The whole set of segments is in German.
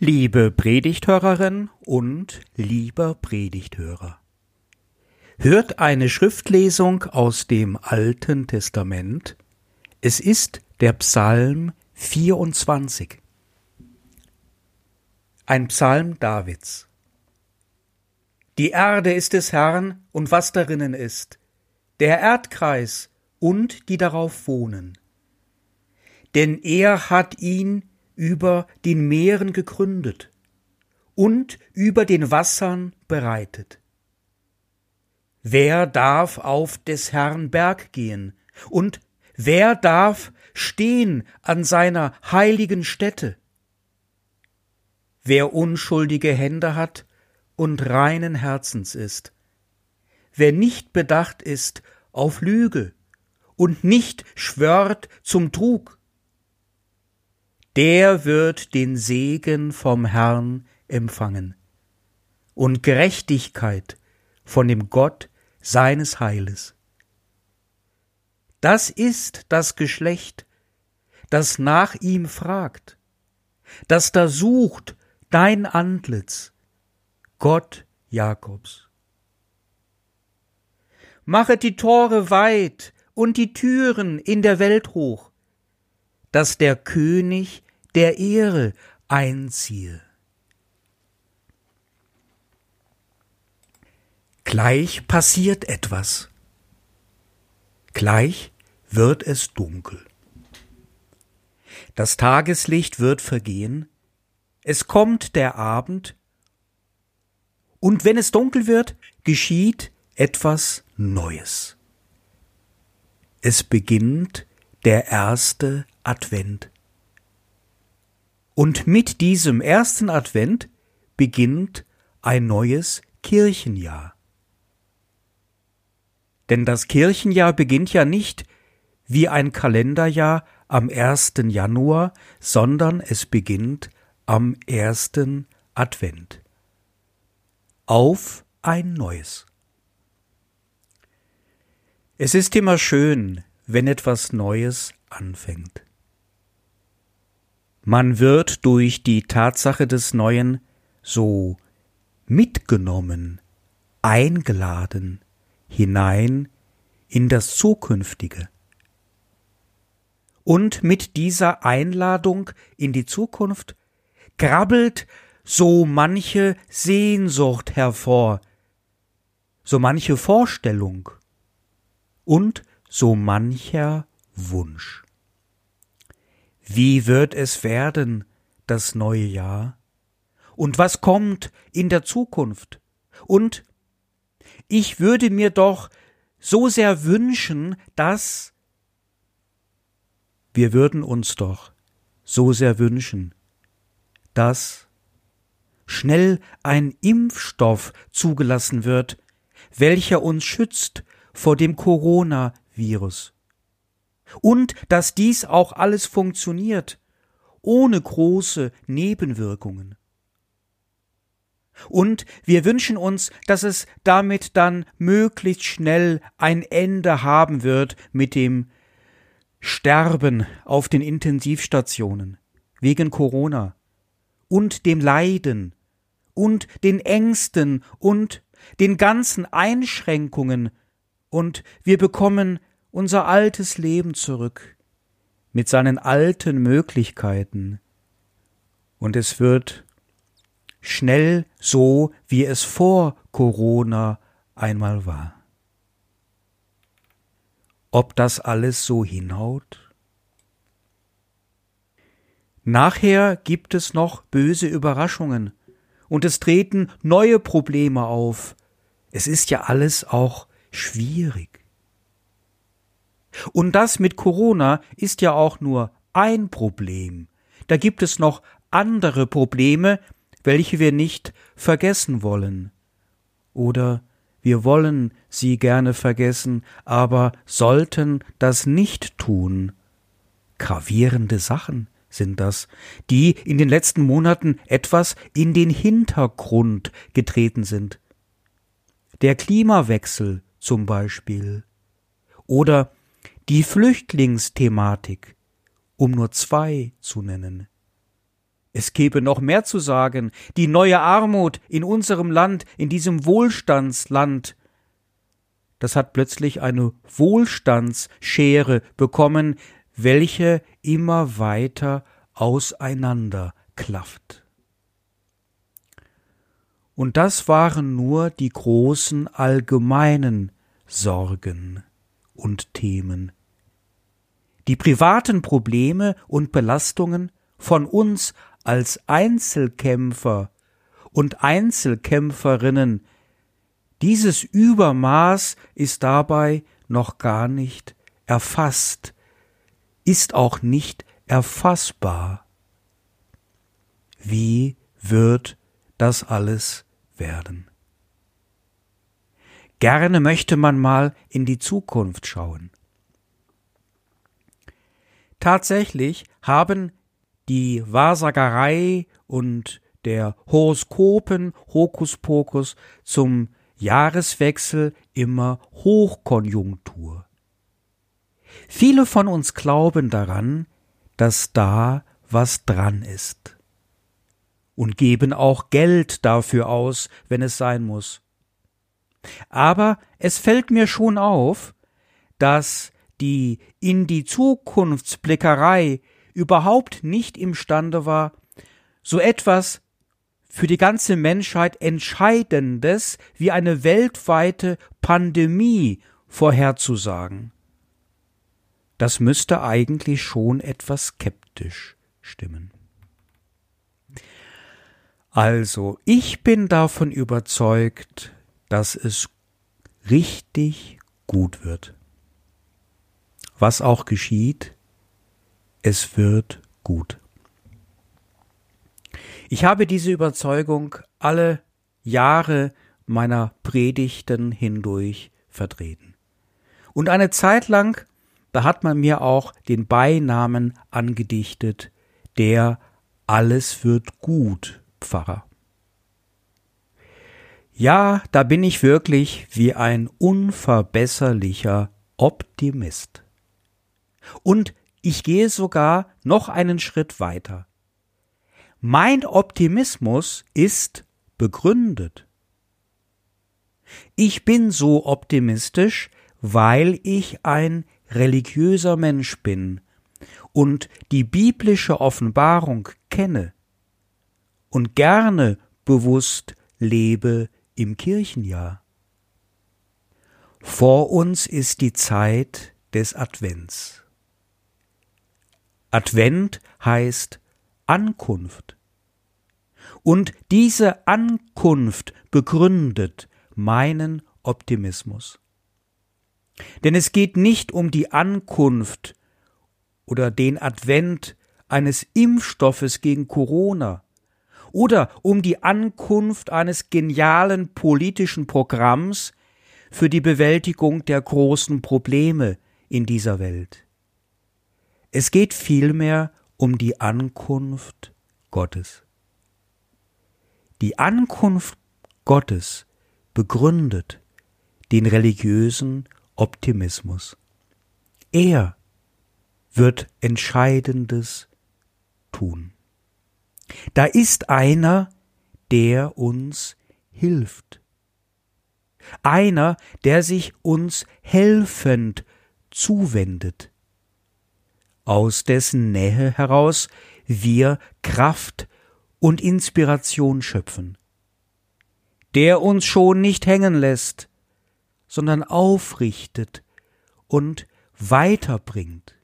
Liebe Predigthörerin und lieber Predigthörer. Hört eine Schriftlesung aus dem Alten Testament. Es ist der Psalm 24. Ein Psalm Davids. Die Erde ist des Herrn und was darinnen ist, der Erdkreis und die darauf wohnen. Denn er hat ihn über den Meeren gegründet und über den Wassern bereitet. Wer darf auf des Herrn Berg gehen und wer darf stehen an seiner heiligen Stätte? Wer unschuldige Hände hat und reinen Herzens ist, wer nicht bedacht ist auf Lüge und nicht schwört zum Trug, der wird den Segen vom Herrn empfangen und Gerechtigkeit von dem Gott seines Heiles. Das ist das Geschlecht, das nach ihm fragt, das da sucht dein Antlitz, Gott Jakobs. Machet die Tore weit und die Türen in der Welt hoch, dass der König der Ehre einziehe. Gleich passiert etwas. Gleich wird es dunkel. Das Tageslicht wird vergehen, es kommt der Abend, und wenn es dunkel wird, geschieht etwas Neues. Es beginnt der erste Advent. Und mit diesem ersten Advent beginnt ein neues Kirchenjahr. Denn das Kirchenjahr beginnt ja nicht wie ein Kalenderjahr am 1. Januar, sondern es beginnt am ersten Advent. Auf ein neues. Es ist immer schön, wenn etwas Neues anfängt. Man wird durch die Tatsache des Neuen so mitgenommen, eingeladen hinein in das Zukünftige. Und mit dieser Einladung in die Zukunft krabbelt so manche Sehnsucht hervor, so manche Vorstellung und so mancher Wunsch. Wie wird es werden, das neue Jahr? Und was kommt in der Zukunft? Und ich würde mir doch so sehr wünschen, dass wir würden uns doch so sehr wünschen, dass schnell ein Impfstoff zugelassen wird, welcher uns schützt vor dem Coronavirus und dass dies auch alles funktioniert, ohne große Nebenwirkungen. Und wir wünschen uns, dass es damit dann möglichst schnell ein Ende haben wird mit dem Sterben auf den Intensivstationen wegen Corona und dem Leiden und den Ängsten und den ganzen Einschränkungen und wir bekommen unser altes Leben zurück mit seinen alten Möglichkeiten. Und es wird schnell so, wie es vor Corona einmal war. Ob das alles so hinhaut? Nachher gibt es noch böse Überraschungen und es treten neue Probleme auf. Es ist ja alles auch schwierig. Und das mit Corona ist ja auch nur ein Problem. Da gibt es noch andere Probleme, welche wir nicht vergessen wollen. Oder wir wollen sie gerne vergessen, aber sollten das nicht tun. Gravierende Sachen sind das, die in den letzten Monaten etwas in den Hintergrund getreten sind. Der Klimawechsel zum Beispiel. Oder die Flüchtlingsthematik, um nur zwei zu nennen. Es gäbe noch mehr zu sagen. Die neue Armut in unserem Land, in diesem Wohlstandsland, das hat plötzlich eine Wohlstandsschere bekommen, welche immer weiter auseinanderklafft. Und das waren nur die großen allgemeinen Sorgen und Themen. Die privaten Probleme und Belastungen von uns als Einzelkämpfer und Einzelkämpferinnen, dieses Übermaß ist dabei noch gar nicht erfasst, ist auch nicht erfassbar. Wie wird das alles werden? Gerne möchte man mal in die Zukunft schauen. Tatsächlich haben die Wahrsagerei und der Horoskopen Hokuspokus zum Jahreswechsel immer Hochkonjunktur. Viele von uns glauben daran, dass da was dran ist und geben auch Geld dafür aus, wenn es sein muss. Aber es fällt mir schon auf, dass die in die Zukunftsblickerei überhaupt nicht imstande war, so etwas für die ganze Menschheit Entscheidendes wie eine weltweite Pandemie vorherzusagen. Das müsste eigentlich schon etwas skeptisch stimmen. Also, ich bin davon überzeugt, dass es richtig gut wird. Was auch geschieht, es wird gut. Ich habe diese Überzeugung alle Jahre meiner Predigten hindurch vertreten. Und eine Zeit lang, da hat man mir auch den Beinamen angedichtet, der Alles wird gut Pfarrer. Ja, da bin ich wirklich wie ein unverbesserlicher Optimist. Und ich gehe sogar noch einen Schritt weiter. Mein Optimismus ist begründet. Ich bin so optimistisch, weil ich ein religiöser Mensch bin und die biblische Offenbarung kenne und gerne bewusst lebe im Kirchenjahr. Vor uns ist die Zeit des Advents. Advent heißt Ankunft. Und diese Ankunft begründet meinen Optimismus. Denn es geht nicht um die Ankunft oder den Advent eines Impfstoffes gegen Corona oder um die Ankunft eines genialen politischen Programms für die Bewältigung der großen Probleme in dieser Welt. Es geht vielmehr um die Ankunft Gottes. Die Ankunft Gottes begründet den religiösen Optimismus. Er wird Entscheidendes tun. Da ist einer, der uns hilft. Einer, der sich uns helfend zuwendet aus dessen Nähe heraus wir Kraft und Inspiration schöpfen, der uns schon nicht hängen lässt, sondern aufrichtet und weiterbringt.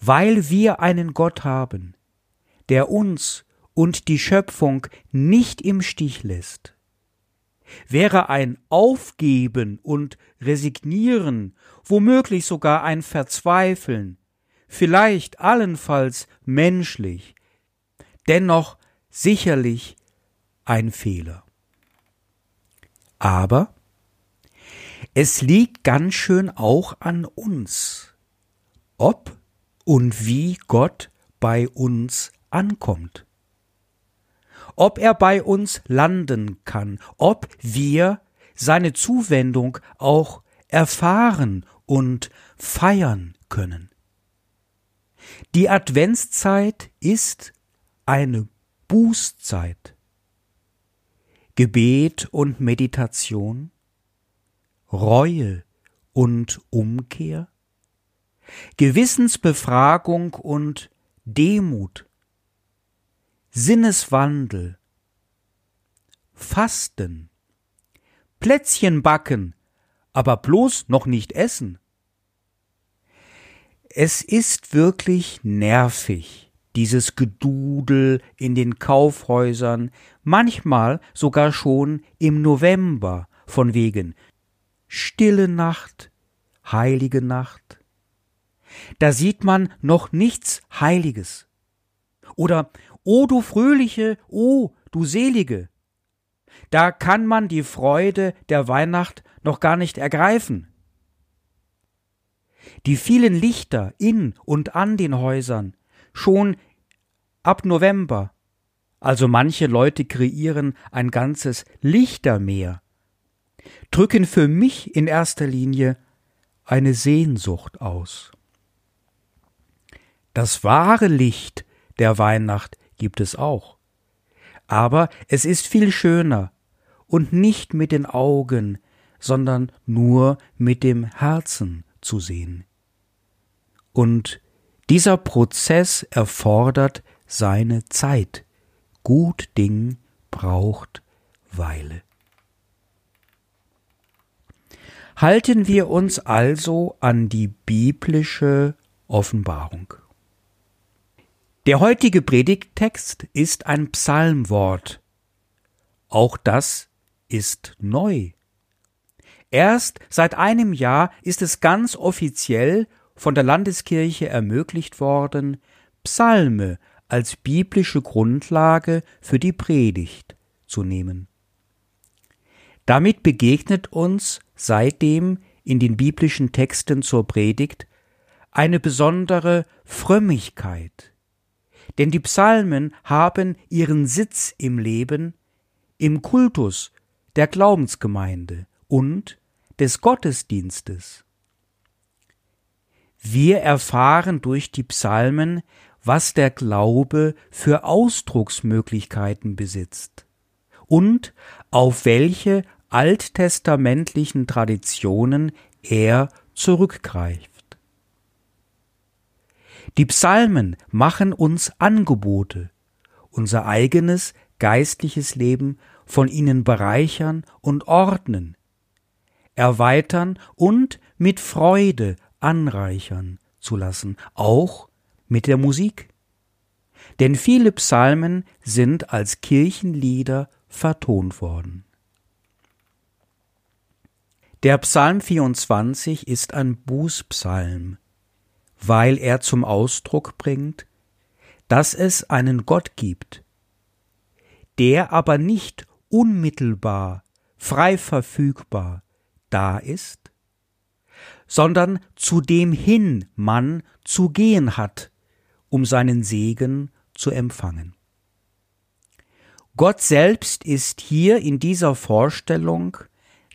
Weil wir einen Gott haben, der uns und die Schöpfung nicht im Stich lässt, wäre ein Aufgeben und Resignieren, womöglich sogar ein Verzweifeln, vielleicht allenfalls menschlich, dennoch sicherlich ein Fehler. Aber es liegt ganz schön auch an uns, ob und wie Gott bei uns ankommt. Ob er bei uns landen kann, ob wir seine Zuwendung auch erfahren und feiern können. Die Adventszeit ist eine Bußzeit, Gebet und Meditation, Reue und Umkehr, Gewissensbefragung und Demut, Sinneswandel, Fasten, Plätzchen backen, aber bloß noch nicht essen. Es ist wirklich nervig, dieses Gedudel in den Kaufhäusern, manchmal sogar schon im November, von wegen Stille Nacht, heilige Nacht. Da sieht man noch nichts Heiliges. Oder O du Fröhliche, o du Selige. Da kann man die Freude der Weihnacht noch gar nicht ergreifen. Die vielen Lichter in und an den Häusern, schon ab November, also manche Leute kreieren ein ganzes Lichtermeer, drücken für mich in erster Linie eine Sehnsucht aus. Das wahre Licht der Weihnacht gibt es auch. Aber es ist viel schöner und nicht mit den Augen, sondern nur mit dem Herzen zu sehen. Und dieser Prozess erfordert seine Zeit. Gut Ding braucht Weile. Halten wir uns also an die biblische Offenbarung. Der heutige Predigttext ist ein Psalmwort. Auch das ist neu. Erst seit einem Jahr ist es ganz offiziell von der Landeskirche ermöglicht worden, Psalme als biblische Grundlage für die Predigt zu nehmen. Damit begegnet uns seitdem in den biblischen Texten zur Predigt eine besondere Frömmigkeit, denn die Psalmen haben ihren Sitz im Leben, im Kultus der Glaubensgemeinde und des Gottesdienstes. Wir erfahren durch die Psalmen, was der Glaube für Ausdrucksmöglichkeiten besitzt und auf welche alttestamentlichen Traditionen er zurückgreift. Die Psalmen machen uns Angebote, unser eigenes geistliches Leben von ihnen bereichern und ordnen, erweitern und mit Freude anreichern zu lassen, auch mit der Musik. Denn viele Psalmen sind als Kirchenlieder vertont worden. Der Psalm 24 ist ein Bußpsalm, weil er zum Ausdruck bringt, dass es einen Gott gibt, der aber nicht unmittelbar, frei verfügbar da ist, sondern zu dem hin man zu gehen hat, um seinen Segen zu empfangen. Gott selbst ist hier in dieser Vorstellung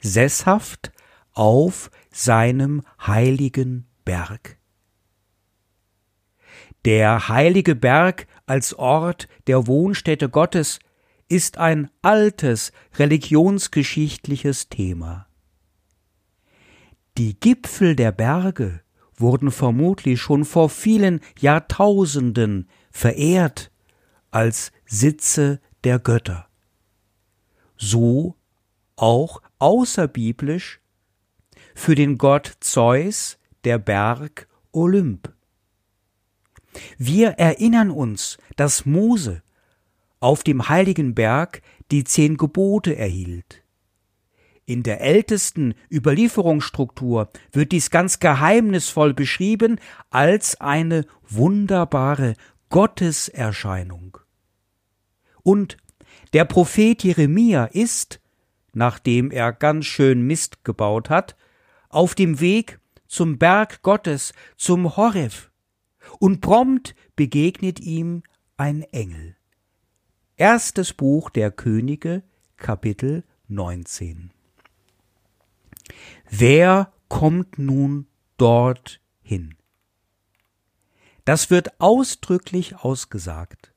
sesshaft auf seinem heiligen Berg. Der heilige Berg als Ort der Wohnstätte Gottes ist ein altes religionsgeschichtliches Thema. Die Gipfel der Berge wurden vermutlich schon vor vielen Jahrtausenden verehrt als Sitze der Götter. So auch außerbiblisch für den Gott Zeus der Berg Olymp. Wir erinnern uns, dass Mose auf dem heiligen Berg die zehn Gebote erhielt. In der ältesten Überlieferungsstruktur wird dies ganz geheimnisvoll beschrieben als eine wunderbare Gotteserscheinung. Und der Prophet Jeremia ist, nachdem er ganz schön Mist gebaut hat, auf dem Weg zum Berg Gottes, zum Horeb, und prompt begegnet ihm ein Engel. Erstes Buch der Könige, Kapitel 19. Wer kommt nun dort hin? Das wird ausdrücklich ausgesagt.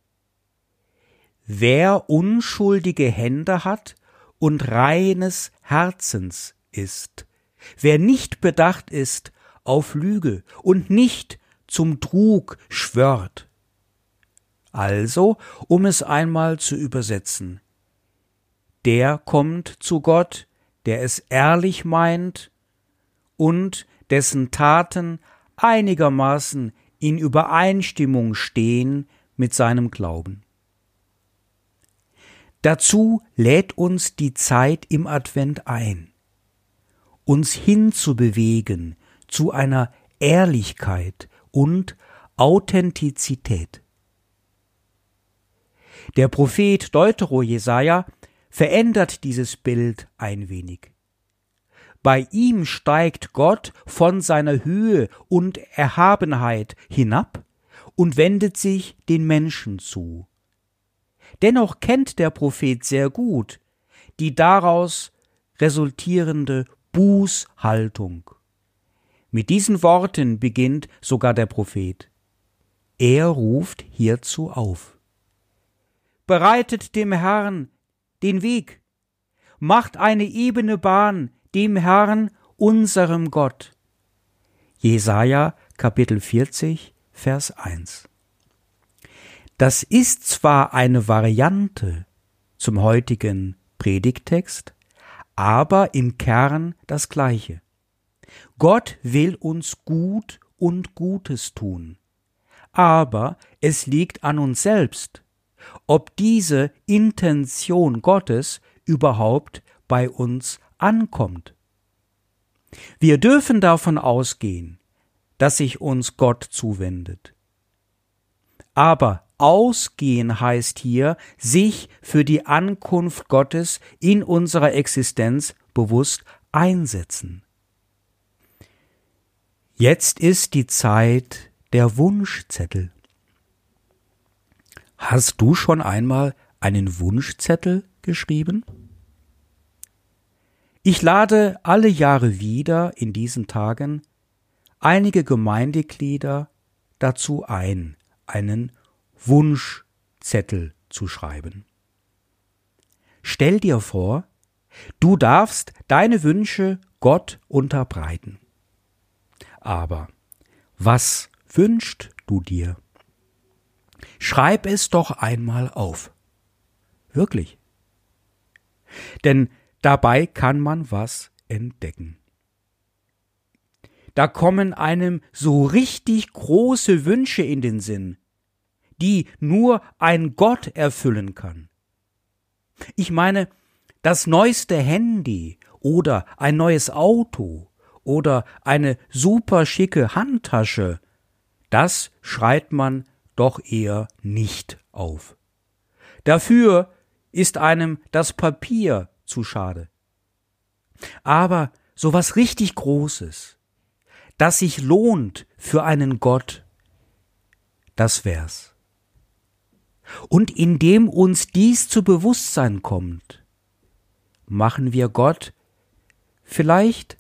wer unschuldige Hände hat und reines Herzens ist, wer nicht bedacht ist auf Lüge und nicht zum Trug schwört. Also, um es einmal zu übersetzen, der kommt zu Gott, der es ehrlich meint und dessen Taten einigermaßen in Übereinstimmung stehen mit seinem Glauben. Dazu lädt uns die Zeit im Advent ein, uns hinzubewegen zu einer Ehrlichkeit und Authentizität. Der Prophet Deutero Jesaja verändert dieses Bild ein wenig. Bei ihm steigt Gott von seiner Höhe und Erhabenheit hinab und wendet sich den Menschen zu. Dennoch kennt der Prophet sehr gut die daraus resultierende Bußhaltung. Mit diesen Worten beginnt sogar der Prophet. Er ruft hierzu auf. Bereitet dem Herrn den Weg, macht eine ebene Bahn dem Herrn, unserem Gott. Jesaja Kapitel 40, Vers 1. Das ist zwar eine Variante zum heutigen Predigtext, aber im Kern das gleiche. Gott will uns gut und Gutes tun. Aber es liegt an uns selbst, ob diese Intention Gottes überhaupt bei uns ankommt. Wir dürfen davon ausgehen, dass sich uns Gott zuwendet. Aber ausgehen heißt hier, sich für die Ankunft Gottes in unserer Existenz bewusst einsetzen. Jetzt ist die Zeit der Wunschzettel. Hast du schon einmal einen Wunschzettel geschrieben? Ich lade alle Jahre wieder in diesen Tagen einige Gemeindeglieder dazu ein, einen Wunschzettel zu schreiben. Stell dir vor, du darfst deine Wünsche Gott unterbreiten. Aber was wünschst du dir? Schreib es doch einmal auf. Wirklich. Denn dabei kann man was entdecken. Da kommen einem so richtig große Wünsche in den Sinn, die nur ein Gott erfüllen kann. Ich meine, das neueste Handy oder ein neues Auto oder eine super schicke Handtasche, das schreit man doch eher nicht auf. Dafür ist einem das Papier zu schade. Aber so was richtig Großes, das sich lohnt für einen Gott, das wär's. Und indem uns dies zu Bewusstsein kommt, machen wir Gott vielleicht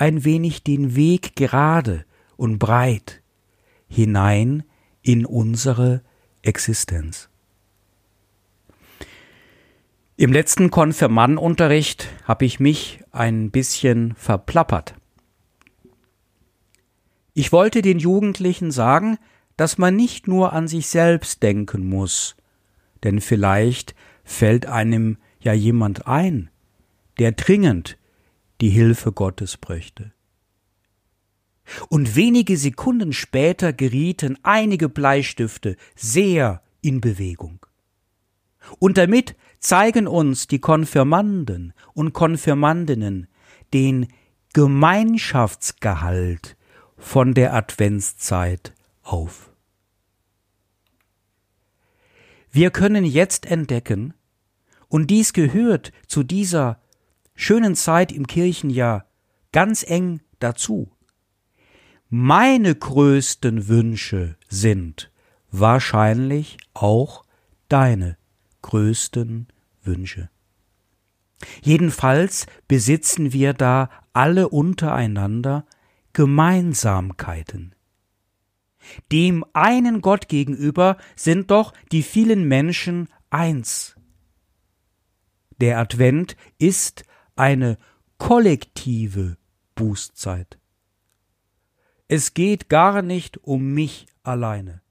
ein wenig den Weg gerade und breit hinein in unsere Existenz. Im letzten Konfirmandunterricht habe ich mich ein bisschen verplappert. Ich wollte den Jugendlichen sagen, dass man nicht nur an sich selbst denken muss, denn vielleicht fällt einem ja jemand ein, der dringend die Hilfe Gottes bräuchte und wenige Sekunden später gerieten einige Bleistifte sehr in Bewegung. Und damit zeigen uns die Konfirmanden und Konfirmandinnen den Gemeinschaftsgehalt von der Adventszeit auf. Wir können jetzt entdecken, und dies gehört zu dieser schönen Zeit im Kirchenjahr ganz eng dazu, meine größten Wünsche sind wahrscheinlich auch deine größten Wünsche. Jedenfalls besitzen wir da alle untereinander Gemeinsamkeiten. Dem einen Gott gegenüber sind doch die vielen Menschen eins. Der Advent ist eine kollektive Bußzeit. Es geht gar nicht um mich alleine.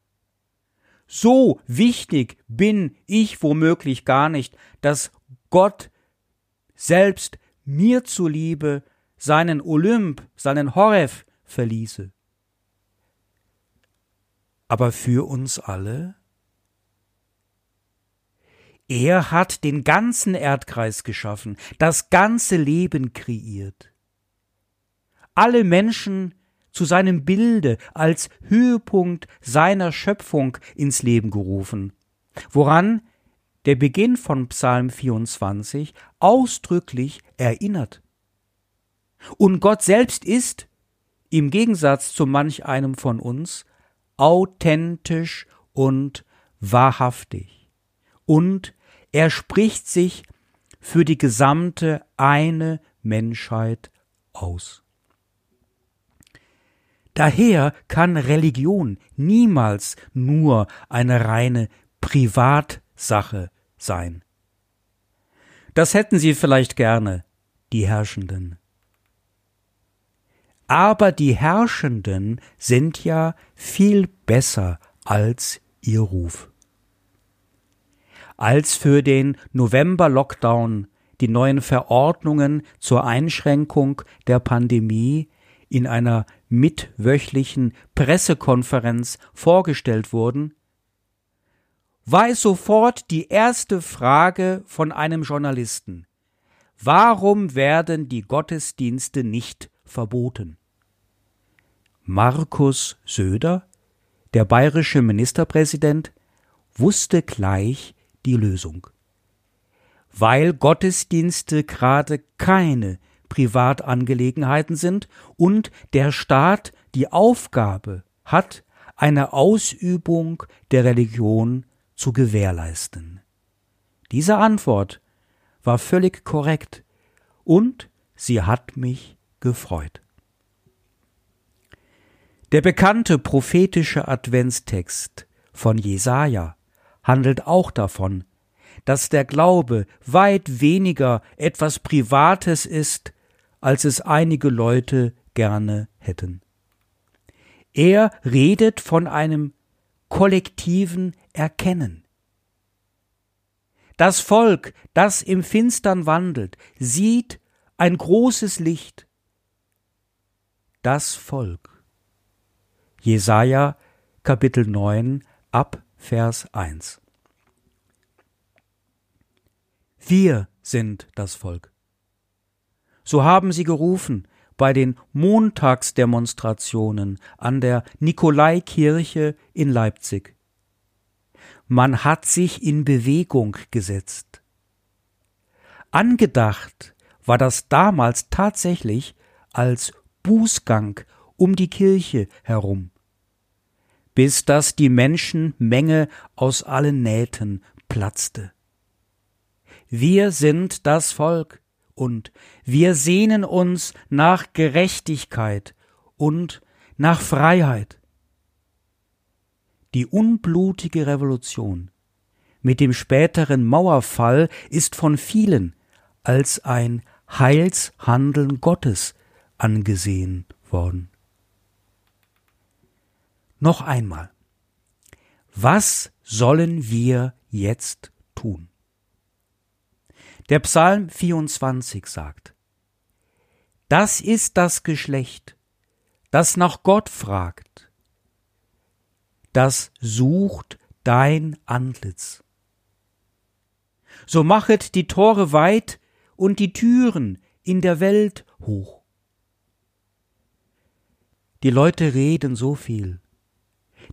So wichtig bin ich womöglich gar nicht, dass Gott selbst mir zuliebe seinen Olymp, seinen Horef verließe. Aber für uns alle? Er hat den ganzen Erdkreis geschaffen, das ganze Leben kreiert. Alle Menschen zu seinem Bilde als Höhepunkt seiner Schöpfung ins Leben gerufen, woran der Beginn von Psalm 24 ausdrücklich erinnert. Und Gott selbst ist, im Gegensatz zu manch einem von uns, authentisch und wahrhaftig. Und er spricht sich für die gesamte eine Menschheit aus. Daher kann Religion niemals nur eine reine Privatsache sein. Das hätten sie vielleicht gerne, die Herrschenden. Aber die Herrschenden sind ja viel besser als ihr Ruf. Als für den November-Lockdown die neuen Verordnungen zur Einschränkung der Pandemie in einer mitwöchlichen Pressekonferenz vorgestellt wurden, war es sofort die erste Frage von einem Journalisten. Warum werden die Gottesdienste nicht verboten? Markus Söder, der bayerische Ministerpräsident, wusste gleich die Lösung. Weil Gottesdienste gerade keine Privatangelegenheiten sind und der Staat die Aufgabe hat, eine Ausübung der Religion zu gewährleisten. Diese Antwort war völlig korrekt und sie hat mich gefreut. Der bekannte prophetische Adventstext von Jesaja handelt auch davon, dass der Glaube weit weniger etwas Privates ist, als es einige Leute gerne hätten. Er redet von einem kollektiven Erkennen. Das Volk, das im Finstern wandelt, sieht ein großes Licht. Das Volk. Jesaja Kapitel 9 ab Vers 1. Wir sind das Volk. So haben sie gerufen bei den Montagsdemonstrationen an der Nikolaikirche in Leipzig. Man hat sich in Bewegung gesetzt. Angedacht war das damals tatsächlich als Bußgang um die Kirche herum, bis dass die Menschenmenge aus allen Nähten platzte. Wir sind das Volk, und wir sehnen uns nach Gerechtigkeit und nach Freiheit. Die unblutige Revolution mit dem späteren Mauerfall ist von vielen als ein Heilshandeln Gottes angesehen worden. Noch einmal. Was sollen wir jetzt tun? Der Psalm 24 sagt, Das ist das Geschlecht, das nach Gott fragt, das sucht dein Antlitz. So machet die Tore weit und die Türen in der Welt hoch. Die Leute reden so viel,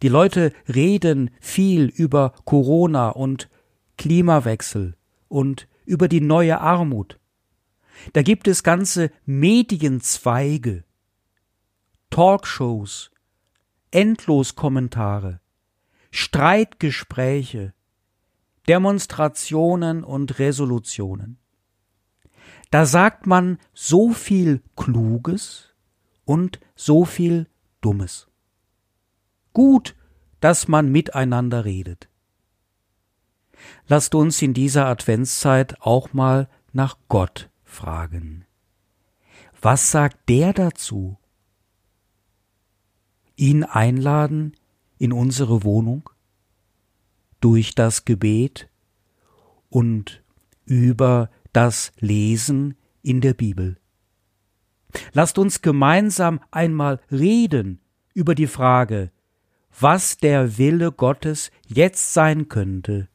die Leute reden viel über Corona und Klimawechsel und über die neue Armut. Da gibt es ganze Medienzweige, Talkshows, Endloskommentare, Streitgespräche, Demonstrationen und Resolutionen. Da sagt man so viel Kluges und so viel Dummes gut, dass man miteinander redet. lasst uns in dieser Adventszeit auch mal nach Gott fragen. Was sagt der dazu? Ihn einladen in unsere Wohnung? Durch das Gebet und über das Lesen in der Bibel. Lasst uns gemeinsam einmal reden über die Frage, was der Wille Gottes jetzt sein könnte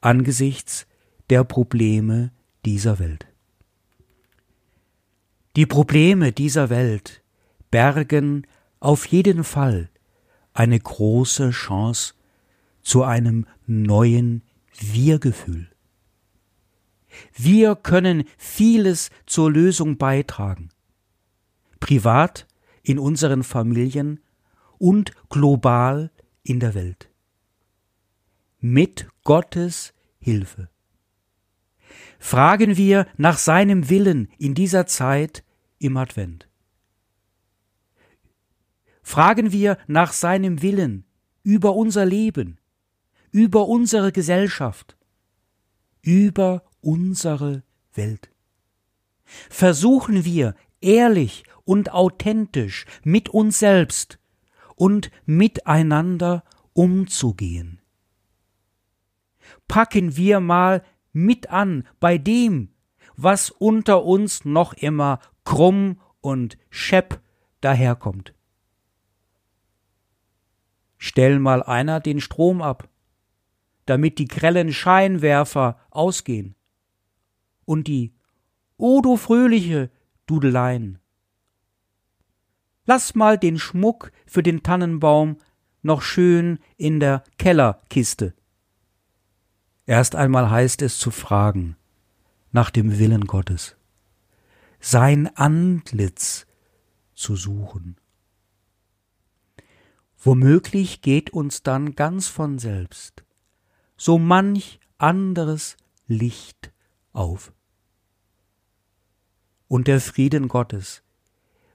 angesichts der Probleme dieser Welt. Die Probleme dieser Welt bergen auf jeden Fall eine große Chance zu einem neuen Wir-Gefühl. Wir können vieles zur Lösung beitragen. Privat, in unseren Familien und global in der Welt. Mit Gottes Hilfe. Fragen wir nach seinem Willen in dieser Zeit im Advent. Fragen wir nach seinem Willen über unser Leben, über unsere Gesellschaft, über unsere Welt. Versuchen wir ehrlich und authentisch mit uns selbst und miteinander umzugehen. Packen wir mal mit an bei dem, was unter uns noch immer krumm und schepp daherkommt. Stell mal einer den Strom ab, damit die grellen Scheinwerfer ausgehen und die O du fröhliche Dudeleien. Lass mal den Schmuck für den Tannenbaum noch schön in der Kellerkiste. Erst einmal heißt es zu fragen nach dem Willen Gottes, sein Antlitz zu suchen. Womöglich geht uns dann ganz von selbst so manch anderes Licht auf. Und der Frieden Gottes,